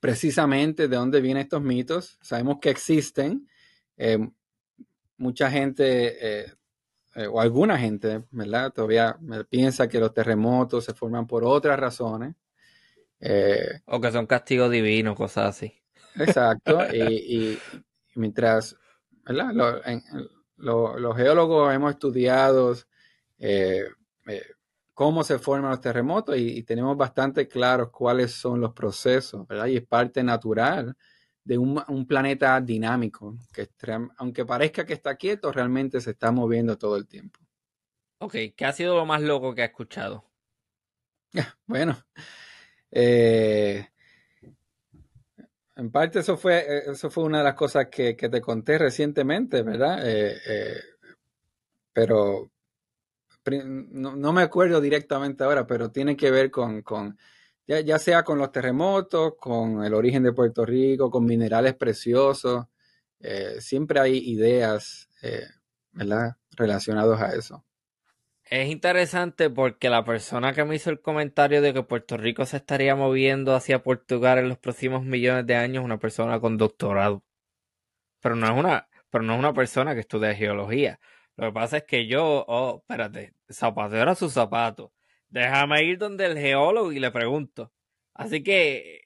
precisamente de dónde vienen estos mitos. Sabemos que existen. mucha gente eh, o alguna gente, ¿verdad? Todavía piensa que los terremotos se forman por otras razones. Eh, o que son castigos divinos, cosas así. Exacto. [LAUGHS] y, mientras, ¿verdad? los geólogos hemos estudiado eh, cómo se forman los terremotos y, y, tenemos bastante claros cuáles son los procesos, ¿verdad? Y es parte natural de un, planeta dinámico, que aunque parezca que está quieto, realmente se está moviendo todo el tiempo. Ok, ¿qué ha sido lo más loco que ha escuchado? [LAUGHS] bueno, eh, en parte eso fue, eh, eso fue una de las cosas que, te conté recientemente, ¿verdad? Eh, pero no, me acuerdo directamente ahora, pero tiene que ver con ya, sea con los terremotos, con el origen de Puerto Rico, con minerales preciosos, eh, siempre hay ideas, eh, ¿verdad?, relacionados a eso. Es interesante porque la persona que me hizo el comentario de que Puerto Rico se estaría moviendo hacia Portugal en los próximos millones de años es una persona con doctorado. Pero no es una, pero no es una persona que estudia geología. Lo que pasa es que yo, oh, espérate, zapatero a su zapato déjame ir donde el geólogo y le pregunto. Así que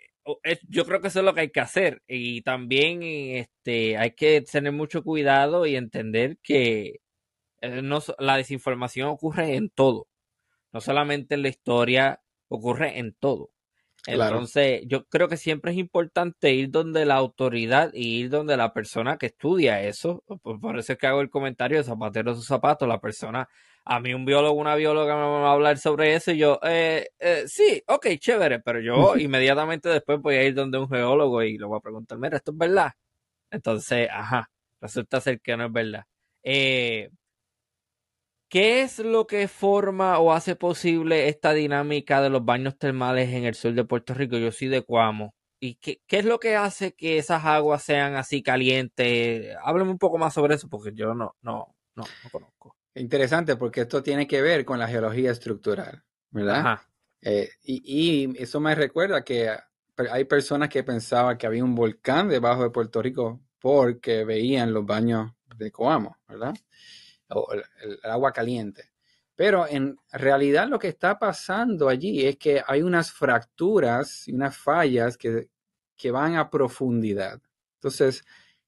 yo creo que eso es lo que hay que hacer. Y también este, hay que tener mucho cuidado y entender que eh, no, la desinformación ocurre en todo. No solamente en la historia, ocurre en todo. Entonces, yo creo que siempre es importante ir donde la autoridad y ir donde la persona que estudia eso. Por, eso es que hago el comentario de zapatero a su zapato. La persona a mí un biólogo, una bióloga me va a hablar sobre eso y yo, eh, eh, sí, ok, chévere, pero yo inmediatamente después voy a ir donde un geólogo y le voy a preguntar, mira, ¿esto es verdad? Entonces, ajá, resulta ser que no es verdad. Eh, ¿Qué es lo que forma o hace posible esta dinámica de los baños termales en el sur de Puerto Rico? Yo soy de Cuamo. ¿Y qué, qué es lo que hace que esas aguas sean así calientes? Háblame un poco más sobre eso porque yo no, no, no, no conozco. Interesante porque esto tiene que ver con la geología estructural, ¿verdad? Eh, y, eso me recuerda que hay personas que pensaban que había un volcán debajo de Puerto Rico porque veían los baños de Coamo, ¿verdad? O el agua caliente. Pero en realidad lo que está pasando allí es que hay unas fracturas y unas fallas que, van a profundidad. Entonces,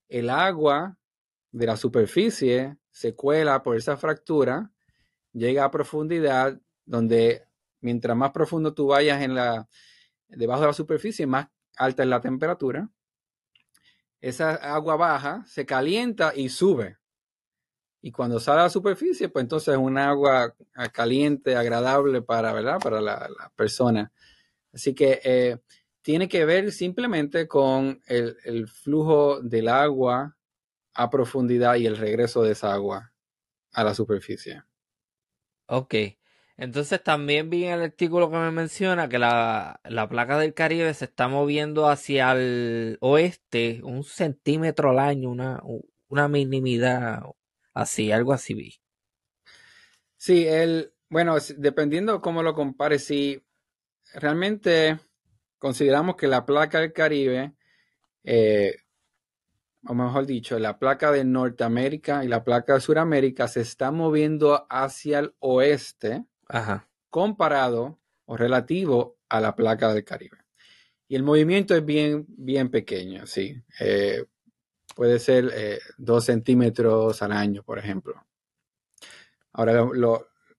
el agua de la superficie se cuela por esa fractura, llega a profundidad donde mientras más profundo tú vayas en la, debajo de la superficie, más alta es la temperatura. Esa agua baja, se calienta y sube. Y cuando sale a la superficie, pues entonces es un agua caliente, agradable para, ¿verdad? para la, persona. Así que eh, tiene que ver simplemente con el, flujo del agua a profundidad y el regreso de esa agua a la superficie. Ok. Entonces también vi en el artículo que me menciona que la, la, placa del Caribe se está moviendo hacia el oeste un centímetro al año, una, una minimidad, Así, algo así vi. Sí, el, bueno, dependiendo cómo lo compares, si realmente consideramos que la placa del Caribe, eh, o mejor dicho, la placa de Norteamérica y la placa de Sudamérica se está moviendo hacia el oeste comparado o relativo a la placa del Caribe. Y el movimiento es bien, bien pequeño, sí. Eh, puede ser eh, dos centímetros al año, por ejemplo. Ahora,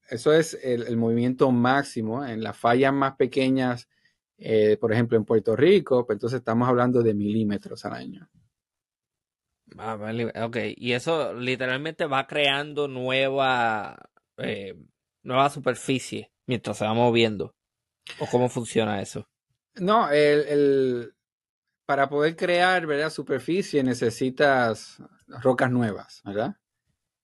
eso es el, movimiento máximo. En las fallas más pequeñas, eh, por ejemplo, en Puerto Rico, pues entonces estamos hablando de milímetros al año. Ah, ok, y eso literalmente va creando nueva, eh, nueva superficie mientras se va moviendo. ¿O cómo funciona eso? No, el, para poder crear, ¿verdad? Superficie necesitas rocas nuevas, ¿verdad?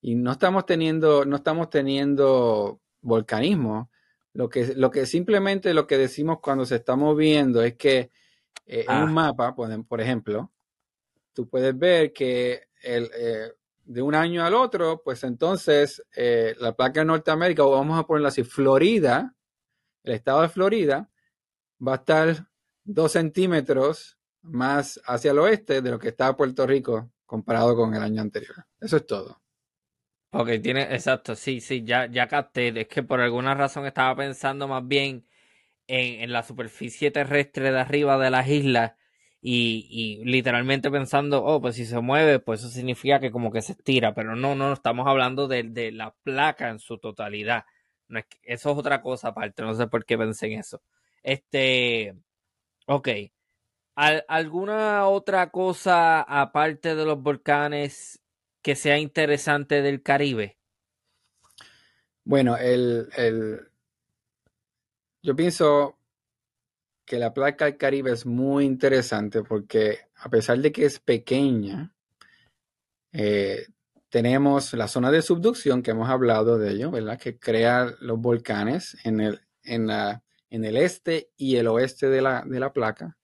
Y no estamos teniendo, no estamos teniendo volcanismo. Lo que, lo que simplemente lo que decimos cuando se está moviendo es que eh, en un ah. mapa, por, ejemplo, tú puedes ver que el, eh, de un año al otro, pues entonces eh, la placa de Norteamérica, o vamos a ponerla así, Florida, el estado de Florida, va a estar dos centímetros más hacia el oeste de lo que está Puerto Rico comparado con el año anterior. Eso es todo. Ok, tiene, exacto, sí, sí, ya, ya capté. Es que por alguna razón estaba pensando más bien en, la superficie terrestre de arriba de las islas y, literalmente pensando, oh, pues si se mueve, pues eso significa que como que se estira, pero no, no, estamos hablando de, de la placa en su totalidad. No es eso es otra cosa aparte, no sé por qué pensé en eso. Este, ok, ¿Alguna otra cosa aparte de los volcanes que sea interesante del Caribe? Bueno, el, yo pienso que la placa del Caribe es muy interesante porque a pesar de que es pequeña, eh, tenemos la zona de subducción que hemos hablado de ello, ¿verdad? Que crea los volcanes en el, en la, en el este y el oeste de la, de la placa.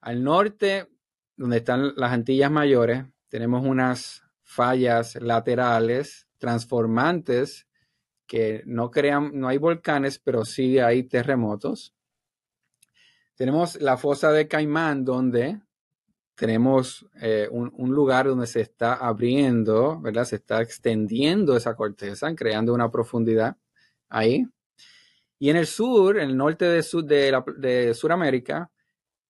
Al norte, donde están las Antillas Mayores, tenemos unas fallas laterales transformantes que no crean, no hay volcanes, pero sí hay terremotos. Tenemos la fosa de Caimán, donde tenemos eh, un, lugar donde se está abriendo, ¿verdad? Se está extendiendo esa corteza, creando una profundidad ahí. Y en el sur, en el norte de, de, de Sudamérica,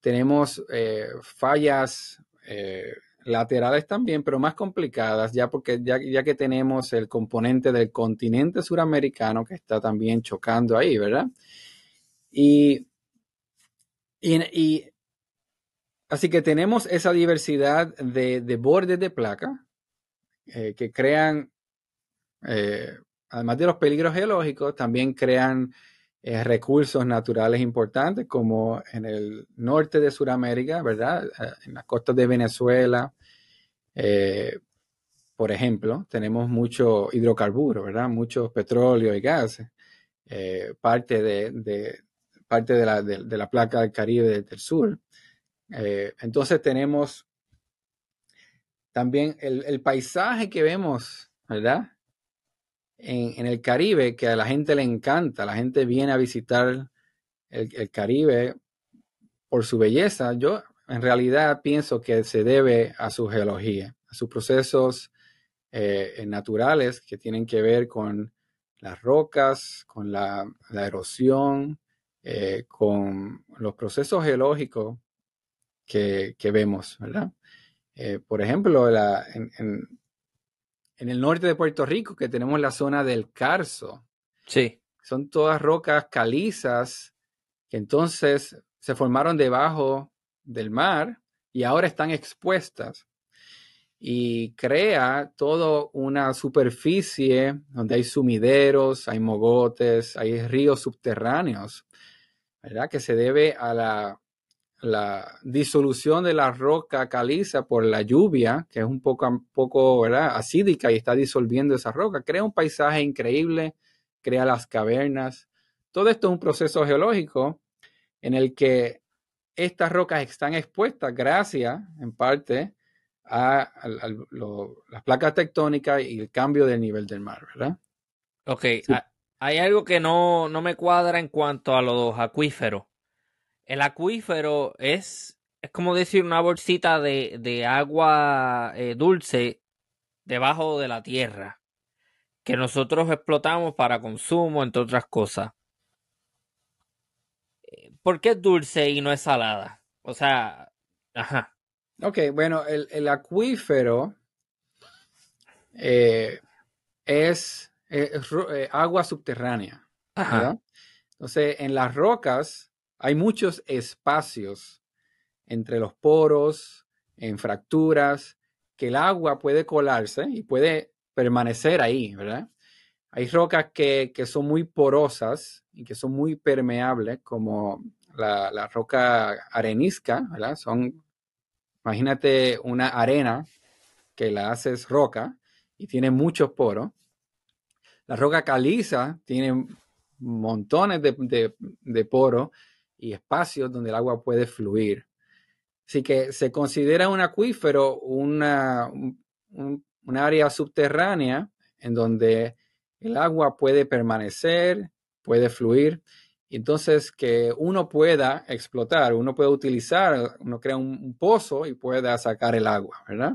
tenemos eh, fallas eh, laterales también, pero más complicadas, ya porque ya, ya, que tenemos el componente del continente suramericano que está también chocando ahí, ¿verdad? Y, y, así que tenemos esa diversidad de, de bordes de placa eh, que crean, además de los peligros geológicos, también crean eh, recursos naturales importantes como en el norte de Sudamérica, ¿verdad? Eh, en las costas de Venezuela, eh, por ejemplo, tenemos mucho hidrocarburo, ¿verdad? Mucho petróleo y gas, parte, de, parte de la, de, la, placa del Caribe del, sur. entonces tenemos también el, el paisaje que vemos, ¿verdad? En, el Caribe que a la gente le encanta. La gente viene a visitar el, Caribe por su belleza. Yo en realidad pienso que se debe a su geología, a sus procesos eh, naturales que tienen que ver con las rocas, con la, erosión, eh, con los procesos geológicos que, vemos, ¿verdad? Eh, por ejemplo, en, el norte de Puerto Rico, que tenemos la zona del Carso. Sí. Son todas rocas calizas que entonces se formaron debajo del mar y ahora están expuestas. Y crea toda una superficie donde hay sumideros, hay mogotes, hay ríos subterráneos, ¿verdad? Que se debe a la la disolución de la roca caliza por la lluvia, que es un poco, poco ¿verdad? acídica y está disolviendo esa roca, crea un paisaje increíble, crea las cavernas. Todo esto es un proceso geológico en el que estas rocas están expuestas gracias, en parte, a, las placas tectónicas y el cambio del nivel del mar, ¿verdad? Ok, hay algo que no, no me cuadra en cuanto a los acuíferos. El acuífero es, es como decir una bolsita de, agua eh, dulce debajo de la tierra que nosotros explotamos para consumo, entre otras cosas. Eh, ¿Por qué es dulce y no es salada? O sea, ajá. Ok, bueno, el, acuífero eh, es, agua subterránea. Ajá. Entonces, en las rocas hay muchos espacios entre los poros, en fracturas, que el agua puede colarse y puede permanecer ahí, ¿verdad? Hay rocas que, son muy porosas y que son muy permeables, como la, roca arenisca, ¿verdad? Son, imagínate una arena que la haces roca y tiene muchos poros. La roca caliza tiene montones de, de poros y espacios donde el agua puede fluir. Así que se considera un acuífero una, un, área subterránea en donde el agua puede permanecer, puede fluir. Entonces que uno pueda explotar, uno puede utilizar, uno crea un, pozo y pueda sacar el agua, ¿verdad?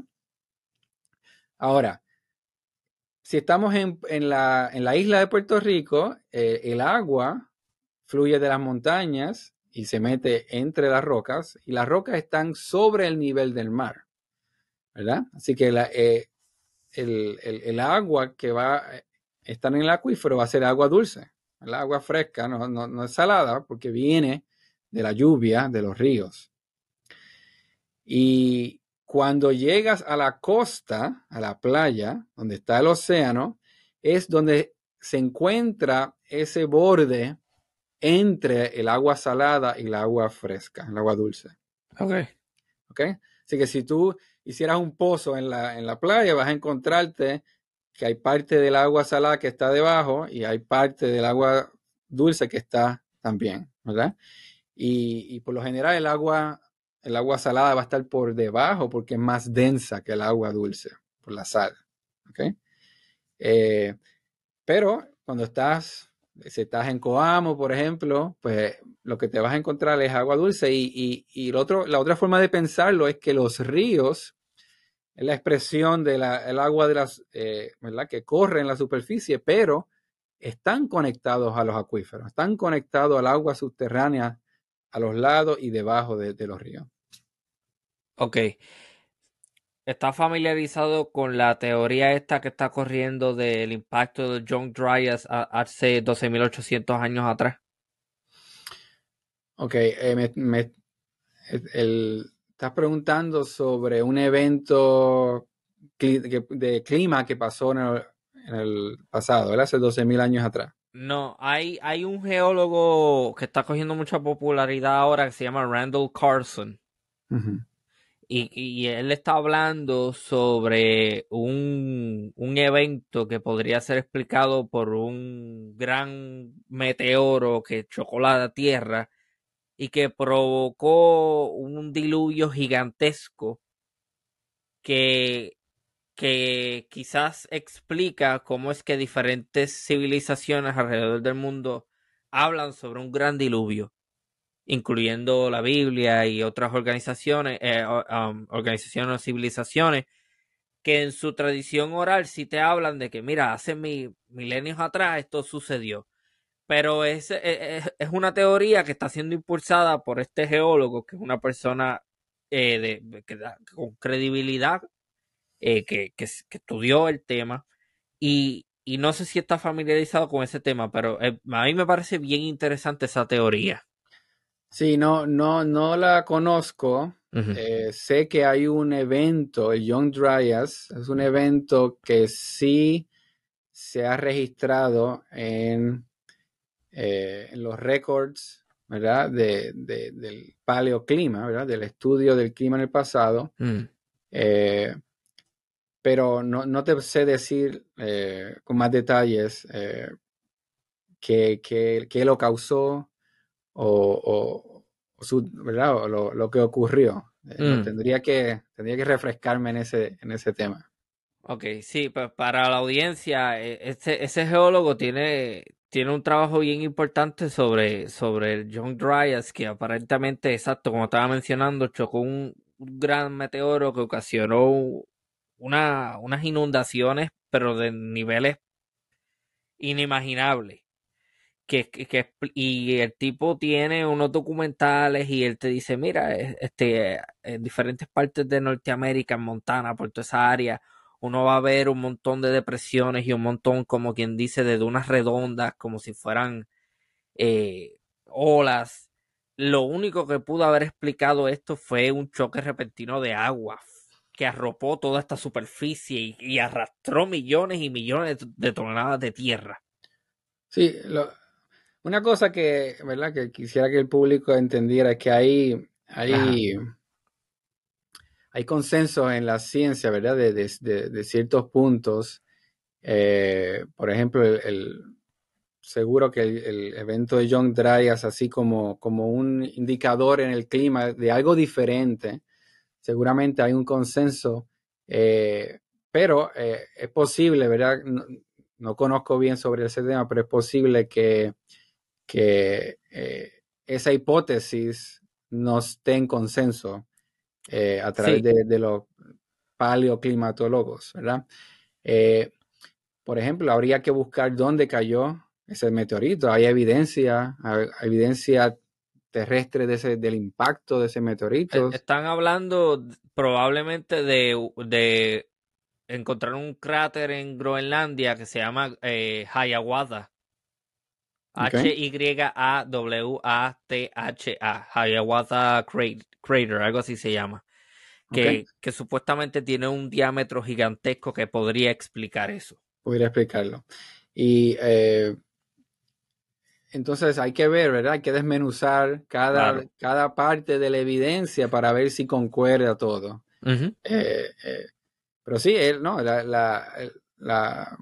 Ahora, si estamos en, la, isla de Puerto Rico, eh, el agua fluye de las montañas y se mete entre las rocas y las rocas están sobre el nivel del mar, ¿verdad? Así que eh, el, agua que va a estar en el acuífero va a ser agua dulce, el agua fresca, no, no es salada porque viene de la lluvia de los ríos. Y cuando llegas a la costa, a la playa, donde está el océano, es donde se encuentra ese borde entre el agua salada y el agua fresca, el agua dulce. Ok. Ok. Así que si tú hicieras un pozo en la, en la playa, vas a encontrarte que hay parte del agua salada que está debajo y hay parte del agua dulce que está también, ¿verdad? Y, por lo general el agua, el agua salada va a estar por debajo porque es más densa que el agua dulce, por la sal, ¿ok? Eh, pero cuando estás si estás en Coamo, por ejemplo, pues lo que te vas a encontrar es agua dulce. Y, y, otro, la otra forma de pensarlo es que los ríos es la expresión del agua de las, eh, ¿verdad? que corre en la superficie, pero están conectados a los acuíferos, están conectados al agua subterránea a los lados y debajo de, de los ríos. Ok está familiarizado con la teoría esta que está corriendo del impacto de John Dryas hace 12.800 años atrás? Ok, eh, me, estás preguntando sobre un evento de clima que pasó en el, pasado, Hace 12.000 años atrás. No, hay, hay un geólogo que está cogiendo mucha popularidad ahora que se llama Randall Carson. Y, él está hablando sobre un, evento que podría ser explicado por un gran meteoro que chocó la Tierra y que provocó un diluvio gigantesco que, que quizás explica cómo es que diferentes civilizaciones alrededor del mundo hablan sobre un gran diluvio, incluyendo la Biblia y otras organizaciones, eh, um, organizaciones o civilizaciones, que en su tradición oral sí te hablan de que, mira, hace milenios atrás esto sucedió. Pero es, e, e, es, una teoría que está siendo impulsada por este geólogo, que es una persona eh, de, con credibilidad, eh, que, que, estudió el tema. Y, y, no sé si está familiarizado con ese tema, pero a mí me parece bien interesante esa teoría. Sí, no, no, no la conozco. sé que hay un evento, el Young Dryas, es un evento que sí se ha registrado en eh, en los récords, ¿verdad? De, del paleoclima, ¿verdad? Del estudio del clima en el pasado. Mm. Eh, pero no, te sé decir eh, con más detalles qué, lo causó o, ¿verdad? lo, que ocurrió. Mm. tendría, que, tendría que refrescarme en ese, en ese tema. Ok, sí, pues para la audiencia, ese, ese geólogo tiene, tiene un trabajo bien importante sobre, sobre el Young Dryas, que aparentemente, exacto, como estaba mencionando, chocó un, gran meteoro que ocasionó una, unas inundaciones, pero de niveles inimaginables. Que, que, y el tipo tiene unos documentales y él te dice, mira, este, en diferentes partes de Norteamérica, en Montana, por toda esa área, uno va a ver un montón de depresiones y un montón, como quien dice, de dunas redondas, como si fueran eh, olas. Lo único que pudo haber explicado esto fue un choque repentino de agua que arropó toda esta superficie y, arrastró millones y millones de toneladas de tierra. Sí, una cosa que, ¿verdad? que quisiera que el público entendiera es que hay, hay hay consenso en la ciencia, ¿verdad? De, ciertos puntos. Eh, por ejemplo, el, seguro que el, evento de Young Dryas, así como, como un indicador en el clima de algo diferente, seguramente hay un consenso, eh, pero eh, es posible, ¿verdad? No, conozco bien sobre ese tema, pero es posible que, que esa hipótesis no esté en consenso eh, a través de, los paleoclimatólogos, ¿verdad? Eh, por ejemplo, habría que buscar dónde cayó ese meteorito. Hay evidencia, hay evidencia terrestre de ese, del impacto de ese meteorito. E, están hablando probablemente de, encontrar un cráter en Groenlandia que se llama eh, Hiawatha. H-Y-A-W-A-T-H-A. Hiawatha Crater, algo así se llama. Que, que, supuestamente tiene un diámetro gigantesco que podría explicar eso. Podría explicarlo. Y eh, entonces hay que ver, ¿verdad? Hay que desmenuzar cada, cada parte de la evidencia para ver si concuerda todo. Eh, eh, pero sí, no, la, la,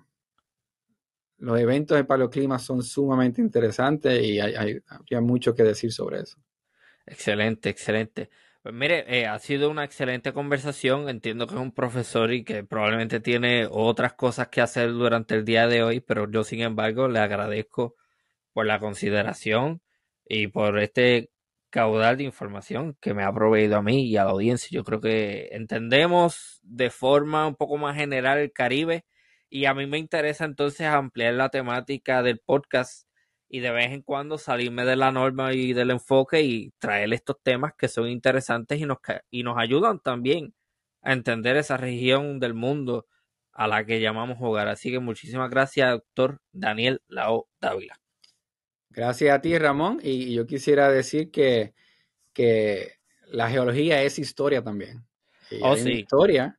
los eventos de paleoclima son sumamente interesantes y hay, mucho que decir sobre eso. Excelente, excelente. Pues mire, eh, ha sido una excelente conversación. Entiendo que es un profesor y que probablemente tiene otras cosas que hacer durante el día de hoy, pero yo sin embargo le agradezco por la consideración y por este caudal de información que me ha proveído a mí y a la audiencia. Yo creo que entendemos de forma un poco más general el Caribe y a mí me interesa entonces ampliar la temática del podcast y de vez en cuando salirme de la norma y del enfoque y traer estos temas que son interesantes y nos, y nos ayudan también a entender esa región del mundo a la que llamamos hogar. Así que muchísimas gracias, doctor Daniel Lao Dávila. Gracias a ti, Ramón. Y yo quisiera decir que, que la geología es historia también. oh, sí. Historia.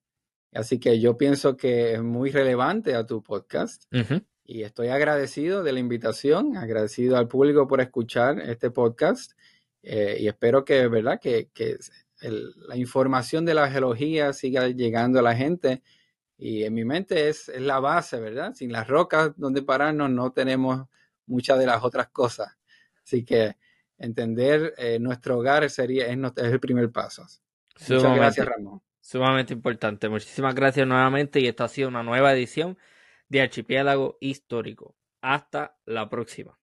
Así que yo pienso que es muy relevante a tu podcast y estoy agradecido de la invitación, agradecido al público por escuchar este podcast eh, y espero que, ¿verdad? que, la información de la geología siga llegando a la gente y en mi mente es, la base, ¿verdad? Sin las rocas donde pararnos no tenemos muchas de las otras cosas. Así que entender eh, nuestro hogar sería, es, el primer paso. Muchas gracias, Ramón. Sumamente importante. Muchísimas gracias nuevamente y esta ha sido una nueva edición de Archipiélago Histórico. Hasta la próxima.